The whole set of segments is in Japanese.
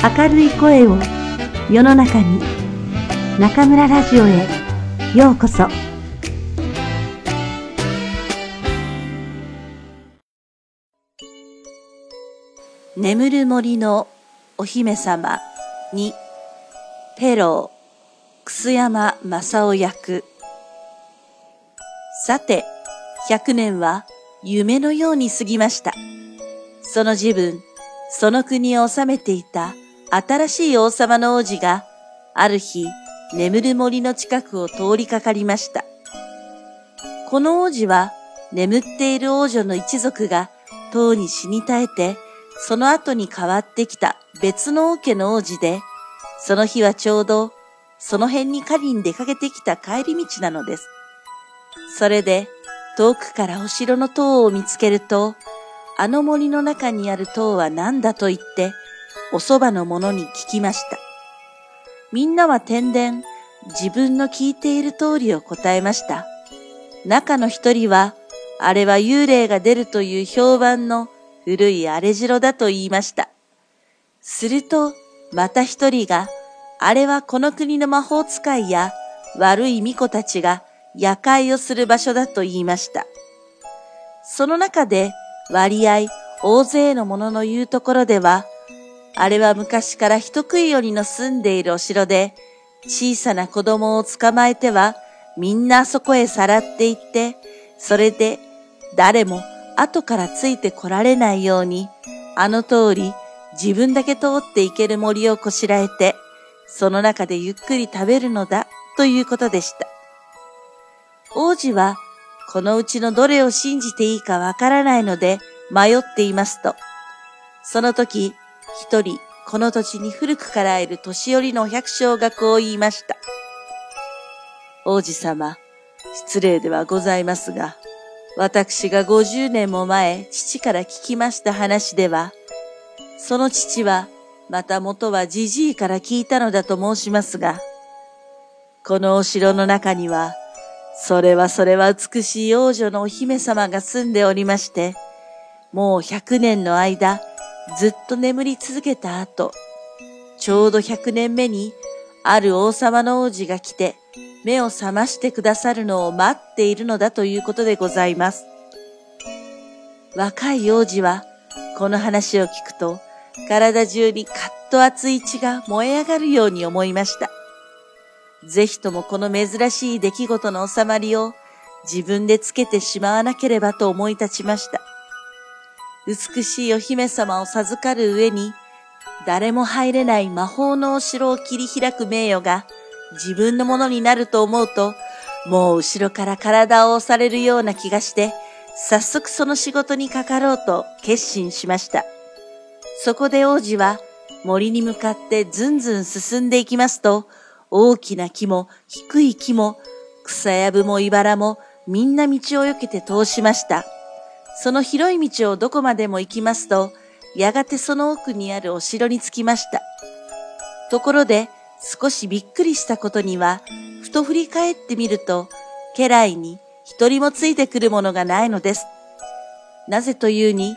明るい声を世の中に中村ラジオへようこそ。眠る森のお姫様にペロー楠山正夫役。さて100年は夢のように過ぎました。その自分その国を治めていた新しい王様の王子がある日眠る森の近くを通りかかりましたこの王子は眠っている王女の一族がとうに死に絶えてその後に変わってきた別の王家の王子で、その日はちょうどその辺に狩りに出かけてきた帰り道なのです。それで遠くからお城の塔を見つけると、あの森の中にある塔は何だと言って、お蕎麦の者に聞きました。みんなは天然、自分の聞いている通りを答えました。中の一人は、あれは幽霊が出るという評判の古い荒れ城だと言いました。すると、また一人が、あれはこの国の魔法使いや悪い巫女たちが夜会をする場所だと言いました。その中で割合大勢の者の言うところでは、あれは昔から人食いよりの住んでいるお城で、小さな子供を捕まえては、みんなそこへさらって行って、それで誰も後からついて来られないように、あの通り自分だけ通って行ける森をこしらえて、その中でゆっくり食べるのだということでした。王子は、このうちのどれを信じていいかわからないので迷っていますと、その時、一人、この土地に古くからいる年寄りの百姓がこう言いました。王子様、失礼ではございますが、私が50年も前、父から聞きました話では、その父は、また元はじじいから聞いたのだと申しますが、このお城の中には、それはそれは美しい王女のお姫様が住んでおりまして、もう100年の間、ずっと眠り続けた後、ちょうど100年目に、ある王様の王子が来て、目を覚ましてくださるのを待っているのだということでございます。若い王子は、この話を聞くと、体中にカッと熱い血が燃え上がるように思いました。ぜひともこの珍しい出来事の収まりを自分でつけてしまわなければと思い立ちました。美しいお姫様を授かる上に、誰も入れない魔法のお城を切り開く名誉が自分のものになると思うと、もう後ろから体を押されるような気がして、早速その仕事にかかろうと決心しました。そこで王子は森に向かってずんずん進んでいきますと、大きな木も低い木も草やぶも茨もみんな道を避けて通しました。その広い道をどこまでも行きますと、やがてその奥にあるお城に着きました。ところで、少しびっくりしたことには、ふと振り返ってみると、家来に一人もついてくるものがないのです。なぜというに、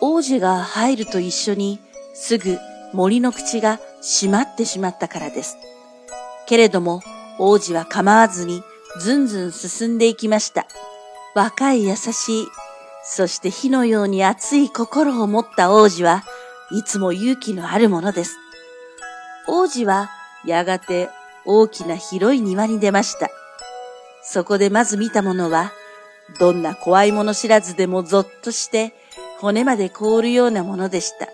王子が入ると一緒に、すぐ森の口が閉まってしまったからです。けれども、王子は構わずに、ずんずん進んでいきました。若い優しい、そして火のように熱い心を持った王子はいつも勇気のあるものです。王子はやがて大きな広い庭に出ました。そこでまず見たものは、どんな怖いもの知らずでもぞっとして骨まで凍るようなものでした。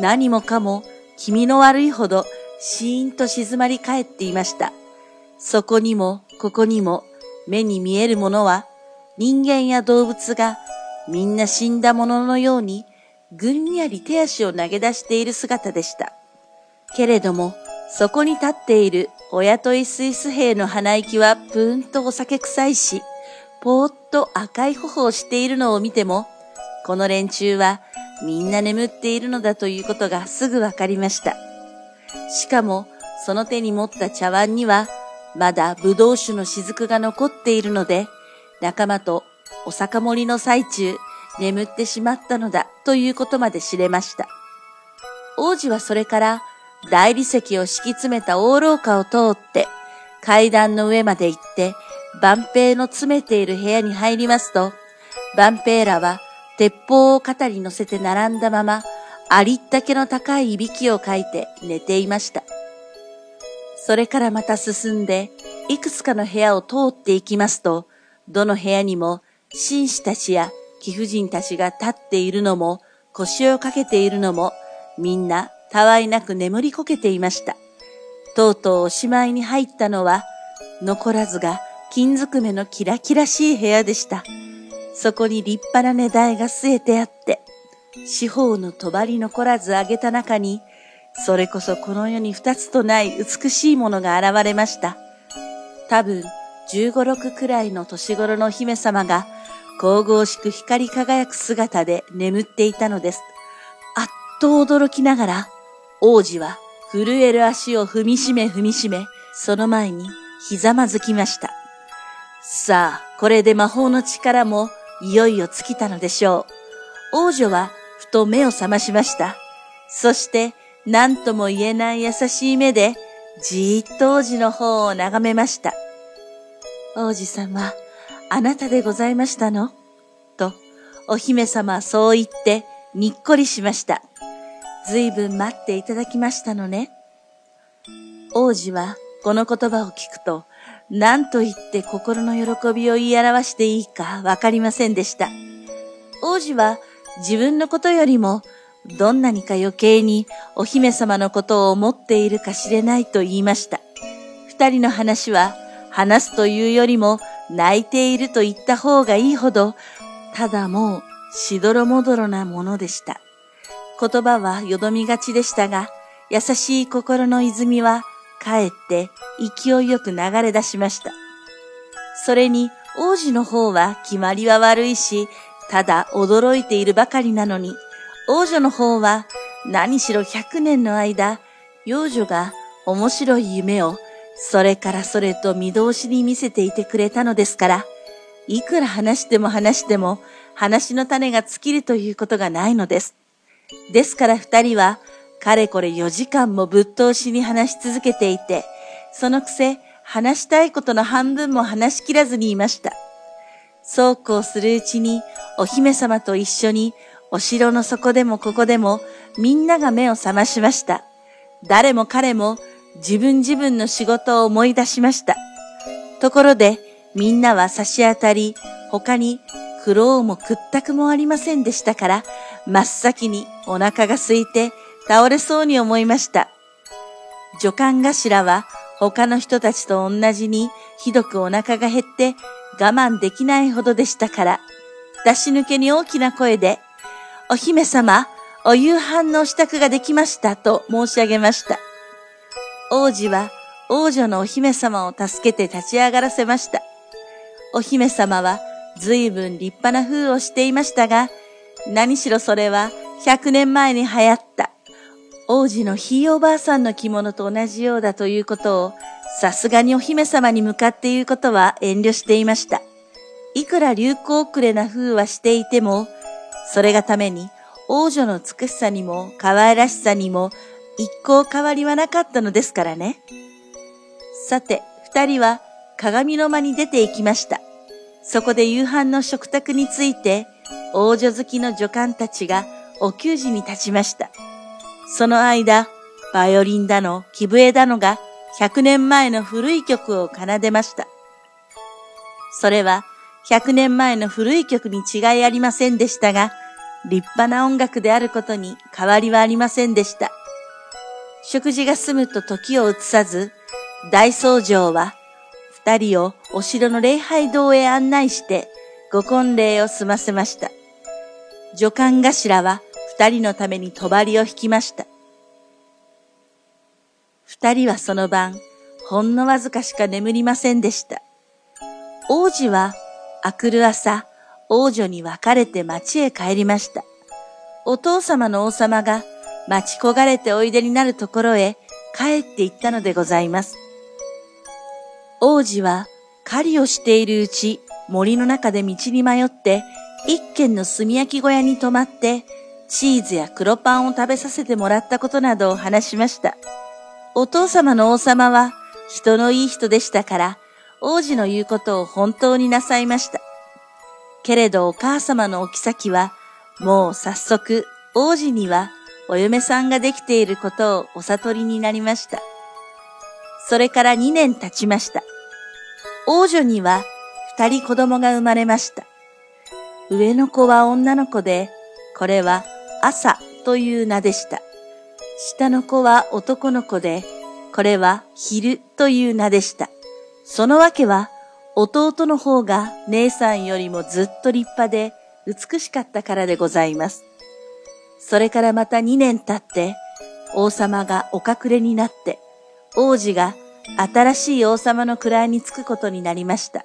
何もかも気味の悪いほどシーンと静まり返っていました。そこにもここにも目に見えるものは人間や動物がみんな死んだもののようにぐんにゃり手足を投げ出している姿でした。けれどもそこに立っている親といスイス兵の鼻息はぷーんとお酒臭いし、ぽーっと赤い頬をしているのを見ても、この連中はみんな眠っているのだということがすぐわかりました。しかも、その手に持った茶碗には、まだ葡萄酒の雫が残っているので、仲間とお酒盛りの最中、眠ってしまったのだということまで知れました。王子はそれから大理石を敷き詰めた大廊下を通って階段の上まで行って万平の詰めている部屋に入りますと、万平らは鉄砲を肩に乗せて並んだまま、ありったけの高いいびきをかいて寝ていました。それからまた進んで、いくつかの部屋を通っていきますと、どの部屋にも紳士たちや貴婦人たちが立っているのも、腰をかけているのも、みんなたわいなく眠りこけていました。とうとうおしまいに入ったのは、残らずが金づくめのキラキラしい部屋でした。そこに立派な値台が据えてあって、四方の帳残らず挙げた中に、それこそこの世に二つとない美しいものが現れました。多分、十五六くらいの年頃の姫様が、神々しく光り輝く姿で眠っていたのです。あっと驚きながら、王子は震える足を踏みしめ踏みしめ、その前にひざまずきました。さあ、これで魔法の力もいよいよ尽きたのでしょう。王女はふと目を覚ましました。そして何とも言えない優しい目で、じーっと王子の方を眺めました。王子様、あなたでございましたの？と、お姫様そう言って、にっこりしました。ずいぶん待っていただきましたのね。王子はこの言葉を聞くと、何と言って心の喜びを言い表していいかわかりませんでした。王子は自分のことよりもどんなにか余計にお姫様のことを思っているかしれないと言いました。二人の話は話すというよりも泣いていると言った方がいいほど、ただもうしどろもどろなものでした。言葉はよどみがちでしたが、優しい心の泉はかえって勢いよく流れ出しました。それに王子の方は決まりは悪いし、ただ驚いているばかりなのに、王女の方は何しろ百年の間、幼女が面白い夢をそれからそれと見通しに見せていてくれたのですから、いくら話しても話しても話の種が尽きるということがないのです。ですから二人はかれこれ4時間もぶっ通しに話し続けていて、そのくせ話したいことの半分も話しきらずにいました。そうこうするうちにお姫様と一緒にお城の底でもここでもみんなが目を覚ましました。誰も彼も自分自分の仕事を思い出しました。ところでみんなは差し当たり、他に苦労も屈託もありませんでしたから、真っ先にお腹が空いて倒れそうに思いました。助官頭は他の人たちと同じにひどくお腹が減って我慢できないほどでしたから、出し抜けに大きな声でお姫様、お夕飯の支度ができましたと申し上げました。王子は王女のお姫様を助けて立ち上がらせました。お姫様は随分立派な風をしていましたが、何しろそれは100年前に流行った王子のひいおばあさんの着物と同じようだということを、さすがにお姫様に向かって言うことは遠慮していました。いくら流行遅れな風はしていても、それがために王女の美しさにも可愛らしさにも一向変わりはなかったのですからね。さて、二人は鏡の間に出て行きました。そこで夕飯の食卓について、王女好きの女官たちがお給仕に立ちました。その間、バイオリンだの、木笛だのが100年前の古い曲を奏でました。それは100年前の古い曲に違いありませんでしたが、立派な音楽であることに変わりはありませんでした。食事が済むと時を移さず、大僧正は二人をお城の礼拝堂へ案内してご婚礼を済ませました。助官頭は二人のために帳を引きました。二人はその晩、ほんのわずかしか眠りませんでした。王子は明くる朝、王女に別れて町へ帰りました。お父様の王様が待ち焦がれておいでになるところへ帰って行ったのでございます。王子は狩りをしているうち森の中で道に迷って一軒の炭焼き小屋に泊まってチーズや黒パンを食べさせてもらったことなどを話しました。お父様の王様は人のいい人でしたから、王子の言うことを本当になさいました。けれどお母様のお妃は、もう早速王子にはお嫁さんができていることをお悟りになりました。それから2年経ちました。王女には二人子供が生まれました。上の子は女の子で、これは朝という名でした。下の子は男の子で、これは昼という名でした。そのわけは、弟の方が姉さんよりもずっと立派で美しかったからでございます。それからまた2年経って、王様がお隠れになって、王子が新しい王様の位につくことになりました。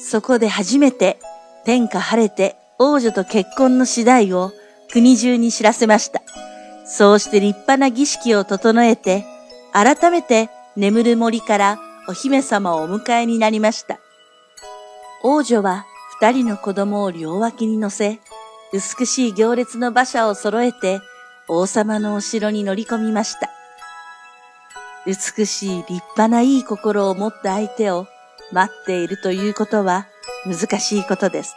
そこで初めて天下晴れて王女と結婚の次第を国中に知らせました。そうして立派な儀式を整えて、改めて眠る森からお姫様をお迎えになりました。王女は二人の子供を両脇に乗せ、美しい行列の馬車を揃えて王様のお城に乗り込みました。美しい立派ないい心を持った相手を待っているということは難しいことです。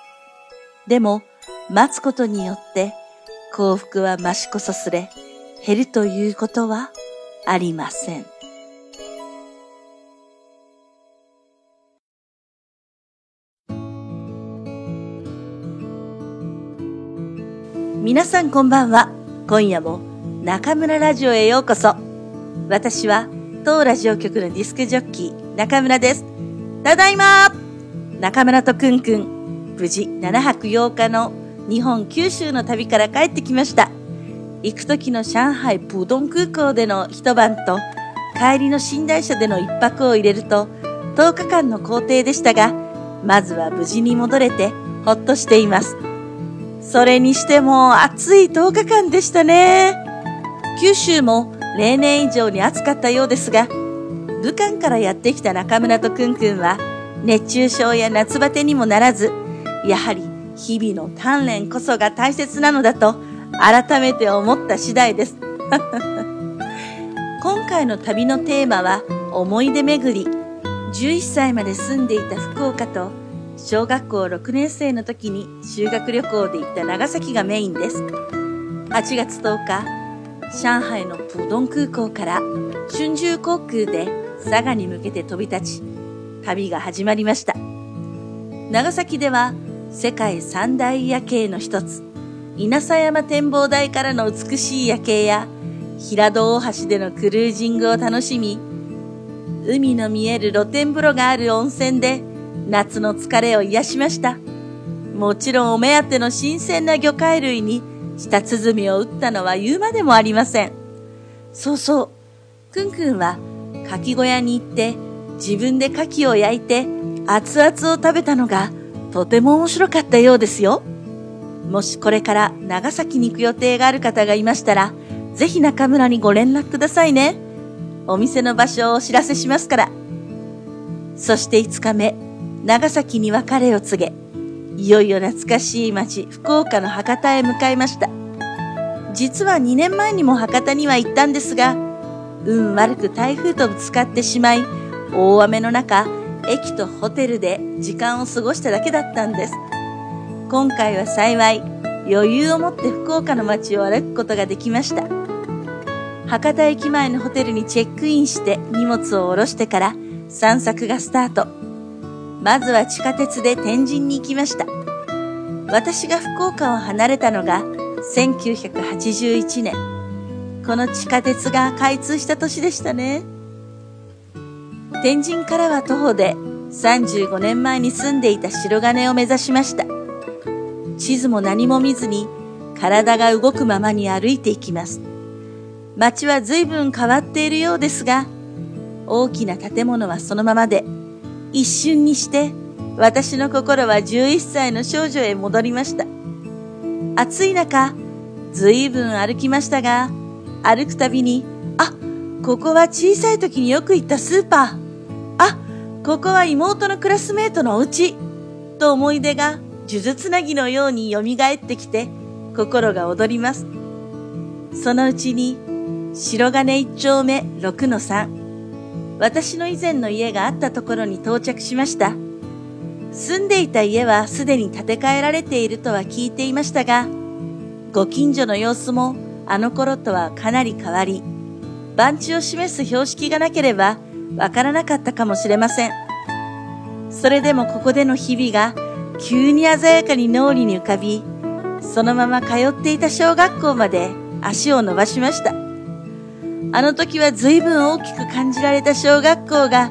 でも、待つことによって幸福は増しこそすれ、減るということはありません。皆さんこんばんは。今夜も中村ラジオへようこそ。私は当ラジオ局のディスクジョッキー、中村です。ただいま中村とくんくん、無事7泊8日の日本九州の旅から帰ってきました。行く時の上海プードン空港での一晩と、帰りの寝台車での一泊を入れると、10日間の行程でしたが、まずは無事に戻れて、ほっとしています。それにしても暑い10日間でしたね。九州も例年以上に暑かったようですが、武漢からやってきた中村とくんくんは、熱中症や夏バテにもならず、やはり日々の鍛錬こそが大切なのだと、改めて思った次第です。今回の旅のテーマは、思い出巡り。11歳まで住んでいた福岡と、小学校6年生の時に修学旅行で行った長崎がメインです。8月10日、上海のプドン空港から春秋航空で佐賀に向けて飛び立ち、旅が始まりました。長崎では世界三大夜景の一つ、稲佐山展望台からの美しい夜景や、平戸大橋でのクルージングを楽しみ、海の見える露天風呂がある温泉で夏の疲れを癒しました。もちろんお目当ての新鮮な魚介類に舌鼓を打ったのは言うまでもありません。そうそう。くんくんは牡蠣小屋に行って自分で牡蠣を焼いて熱々を食べたのがとても面白かったようですよ。もしこれから長崎に行く予定がある方がいましたら、ぜひ中村にご連絡くださいね。お店の場所をお知らせしますから。そして5日目、長崎に別れを告げ、いよいよ懐かしい町、福岡の博多へ向かいました。実は2年前にも博多には行ったんですが、運悪く台風とぶつかってしまい、大雨の中、駅とホテルで時間を過ごしただけだったんです。今回は幸い、余裕を持って福岡の街を歩くことができました。博多駅前のホテルにチェックインして荷物を下ろしてから散策がスタート。まずは地下鉄で天神に行きました。私が福岡を離れたのが1981年。この地下鉄が開通した年でしたね。天神からは徒歩で35年前に住んでいた白金を目指しました。地図も何も見ずに体が動くままに歩いていきます。街は随分変わっているようですが、大きな建物はそのままで、一瞬にして私の心は11歳の少女へ戻りました。暑い中、ずいぶん歩きましたが、歩くたびに、あ、ここは小さい時によく行ったスーパー。あ、ここは妹のクラスメートのお家。と思い出が、呪術つなぎのように蘇ってきて、心が躍ります。そのうちに、白金一丁目6の3、私の以前の家があったところに到着しました。住んでいた家はすでに建て替えられているとは聞いていましたが、ご近所の様子もあの頃とはかなり変わり、番地を示す標識がなければわからなかったかもしれません。それでもここでの日々が急に鮮やかに脳裏に浮かび、そのまま通っていた小学校まで足を伸ばしました。あの時は随分大きく感じられた小学校が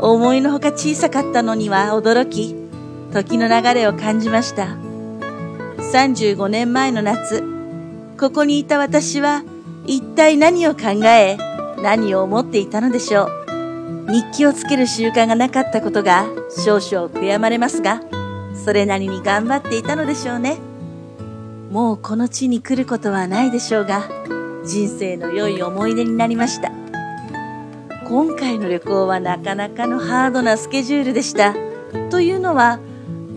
思いのほか小さかったのには驚き、時の流れを感じました。35年前の夏、ここにいた私は一体何を考え、何を思っていたのでしょう。日記をつける習慣がなかったことが少々悔やまれますが、それなりに頑張っていたのでしょうね。もうこの地に来ることはないでしょうが、人生の良い思い出になりました。今回の旅行はなかなかのハードなスケジュールでした。というのは、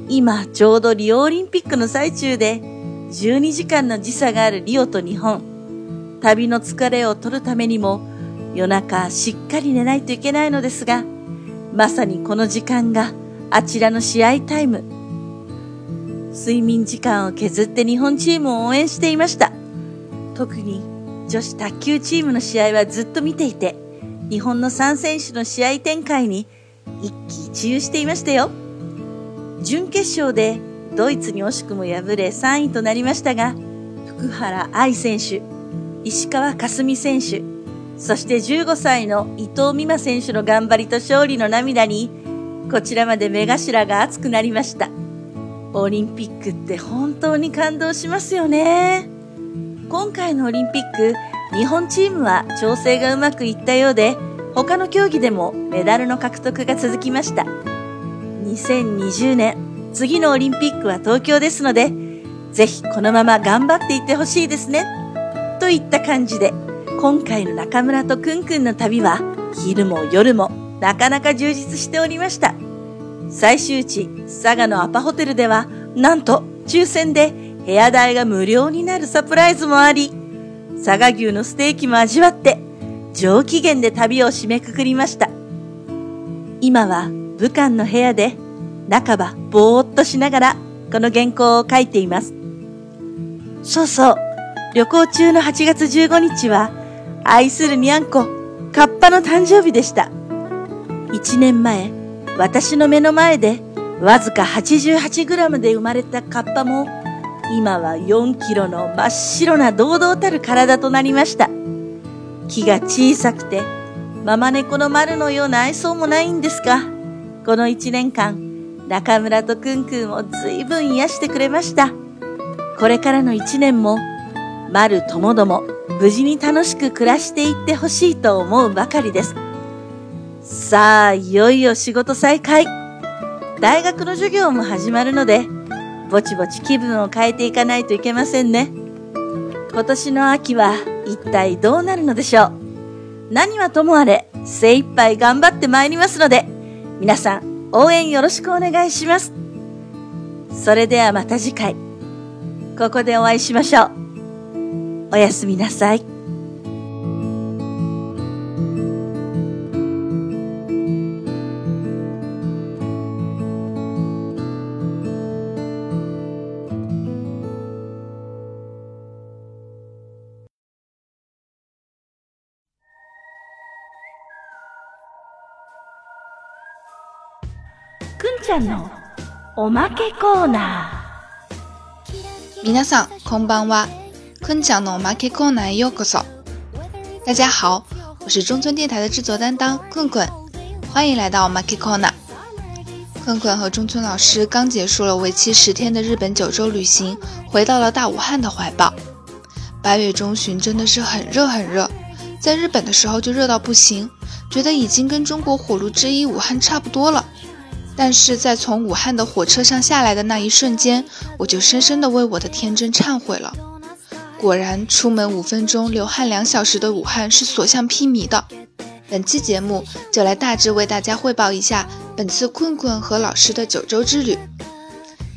今ちょうどリオオリンピックの最中で、12時間の時差があるリオと日本。旅の疲れを取るためにも、夜中しっかり寝ないといけないのですが、まさにこの時間があちらの試合タイム。睡眠時間を削って日本チームを応援していました。特に女子卓球チームの試合はずっと見ていて、日本の3選手の試合展開に一喜一憂していましたよ。準決勝でドイツに惜しくも敗れ3位となりましたが、福原愛選手、石川佳純選手、そして15歳の伊藤美誠選手の頑張りと勝利の涙に、こちらまで目頭が熱くなりました。オリンピックって本当に感動しますよね。今回のオリンピック、日本チームは調整がうまくいったようで、他の競技でもメダルの獲得が続きました。2020年、次のオリンピックは東京ですので、ぜひこのまま頑張っていってほしいですね。といった感じで、今回の中村とくんくんの旅は、昼も夜もなかなか充実しておりました。最終地、佐賀のアパホテルでは、なんと抽選で部屋代が無料になるサプライズもあり、佐賀牛のステーキも味わって、上機嫌で旅を締めくくりました。今は武漢の部屋で半ばぼーっとしながらこの原稿を書いています。そうそう、旅行中の8月15日は愛するにゃんこ、カッパの誕生日でした。1年前、私の目の前でわずか 88g で生まれたカッパも今は4キロの真っ白な堂々たる体となりました。木が小さくて、ママ猫の丸のような愛想もないんですが、この1年間、中村とくんくんを随分癒してくれました。これからの1年も、丸ともども無事に楽しく暮らしていってほしいと思うばかりです。さあ、いよいよ仕事再開。大学の授業も始まるので、ぼちぼち気分を変えていかないといけませんね。今年の秋は一体どうなるのでしょう？何はともあれ精一杯頑張ってまいりますので、皆さん応援よろしくお願いします。それではまた次回、ここでお会いしましょう。おやすみなさい。ゃんのおまけコーナー。皆さん、こんばんは。くんちゃんのおまけコーナーへようこそ。大家好，我是中村电台的制作担当棍棍，欢迎来到 m a k Corner。棍棍和中村老师刚结束了为期十天的日本九州旅行，回到了大武汉的怀抱。八月中旬真的是很热很热，在日本的时候就热到不行，觉得已经跟中国火炉之一武汉差不多了。 但是在从武汉的火车上下来的那一瞬间，我就深深的为我的天真忏悔了。果然，出门五分钟，流汗两小时的武汉是所向披靡的。本期节目就来大致为大家汇报一下本次困困和老师的九州之旅。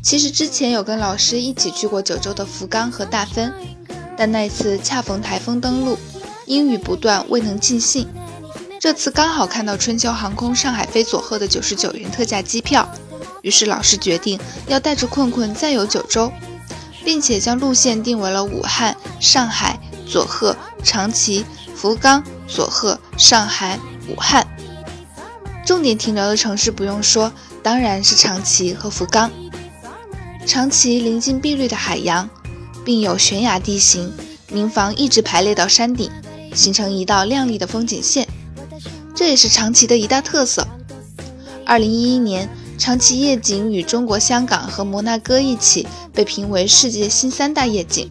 其实之前有跟老师一起去过九州的福冈和大分，但那次恰逢台风登陆，阴雨不断，未能尽兴。这次刚好看到春秋航空上海飞佐贺的九十九元特价机票，于是老师决定要带着困困再游九州，并且将路线定为了武汉、上海、佐贺、长崎、福冈、佐贺、上海、武汉。重点停留的城市不用说，当然是长崎和福冈。长崎临近碧绿的海洋，并有悬崖地形，民房一直排列到山顶，形成一道亮丽的风景线。这也是长崎的一大特色。二零一一年，长崎夜景与中国香港和摩纳哥一起被评为世界新三大夜景。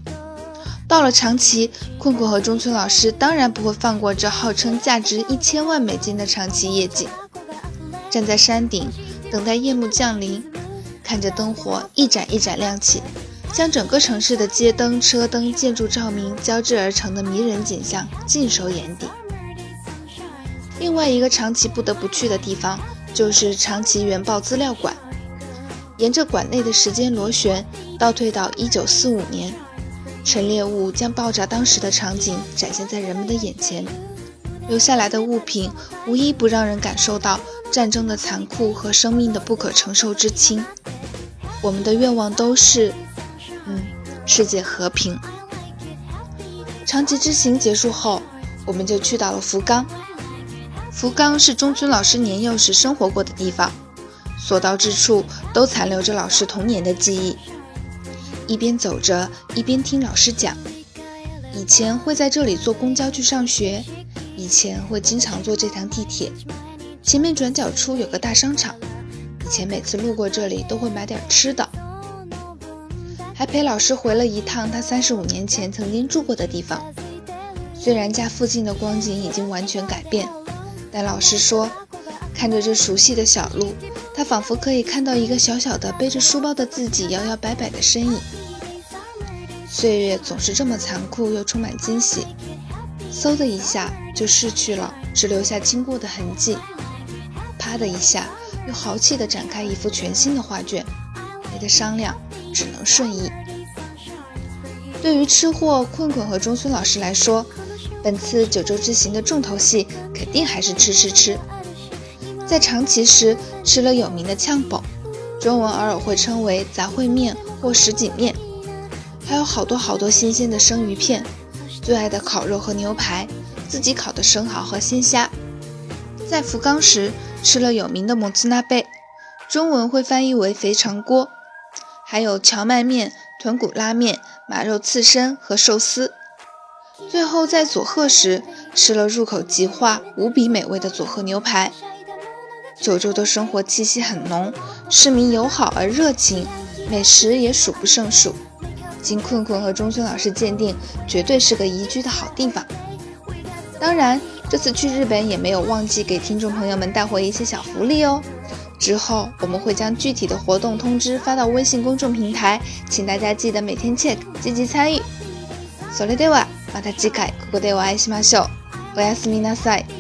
到了长崎，困困和中村老师当然不会放过这号称价值一千万美金的长崎夜景。站在山顶，等待夜幕降临，看着灯火一盏一盏亮起，将整个城市的街灯、车灯、建筑照明交织而成的迷人景象尽收眼底。另外一个长崎不得不去的地方，就是长崎原爆资料馆。沿着馆内的时间螺旋，倒退到1945年，陈列物将爆炸当时的场景展现在人们的眼前。留下来的物品，无一不让人感受到战争的残酷和生命的不可承受之轻。我们的愿望都是，嗯，世界和平。长崎之行结束后，我们就去到了福冈。福冈是中村老师年幼时生活过的地方，所到之处都残留着老师童年的记忆。一边走着，一边听老师讲。以前会在这里坐公交去上学，以前会经常坐这趟地铁。前面转角处有个大商场，以前每次路过这里都会买点吃的。还陪老师回了一趟他三十五年前曾经住过的地方，虽然家附近的光景已经完全改变。但老师说，看着这熟悉的小路，他仿佛可以看到一个小小的背着书包的自己摇摇摆摆的身影。岁月总是这么残酷又充满惊喜，嗖的一下就逝去了，只留下经过的痕迹；啪的一下，又豪气地展开一幅全新的画卷，没得商量，只能顺意。对于吃货困困和中村老师来说，本次九州之行的重头戏肯定还是吃吃吃。在长崎时吃了有名的炝煲，中文偶尔会称为杂烩面或什锦面，还有好多好多新鲜的生鱼片，最爱的烤肉和牛排，自己烤的生蚝和鲜虾。在福冈时吃了有名的蒙茨纳贝，中文会翻译为肥肠锅，还有荞麦面、豚骨拉面、马肉刺身和寿司。最后在佐贺时吃了入口即化、无比美味的佐贺牛排。九州的生活气息很浓，市民友好而热情，美食也数不胜数。经困困和中村老师鉴定，绝对是个宜居的好地方。当然，这次去日本也没有忘记给听众朋友们带回一些小福利哦。之后我们会将具体的活动通知发到微信公众平台，请大家记得每天 check，积极参与。それでは。 また次回ここでお会いしましょう。おやすみなさい。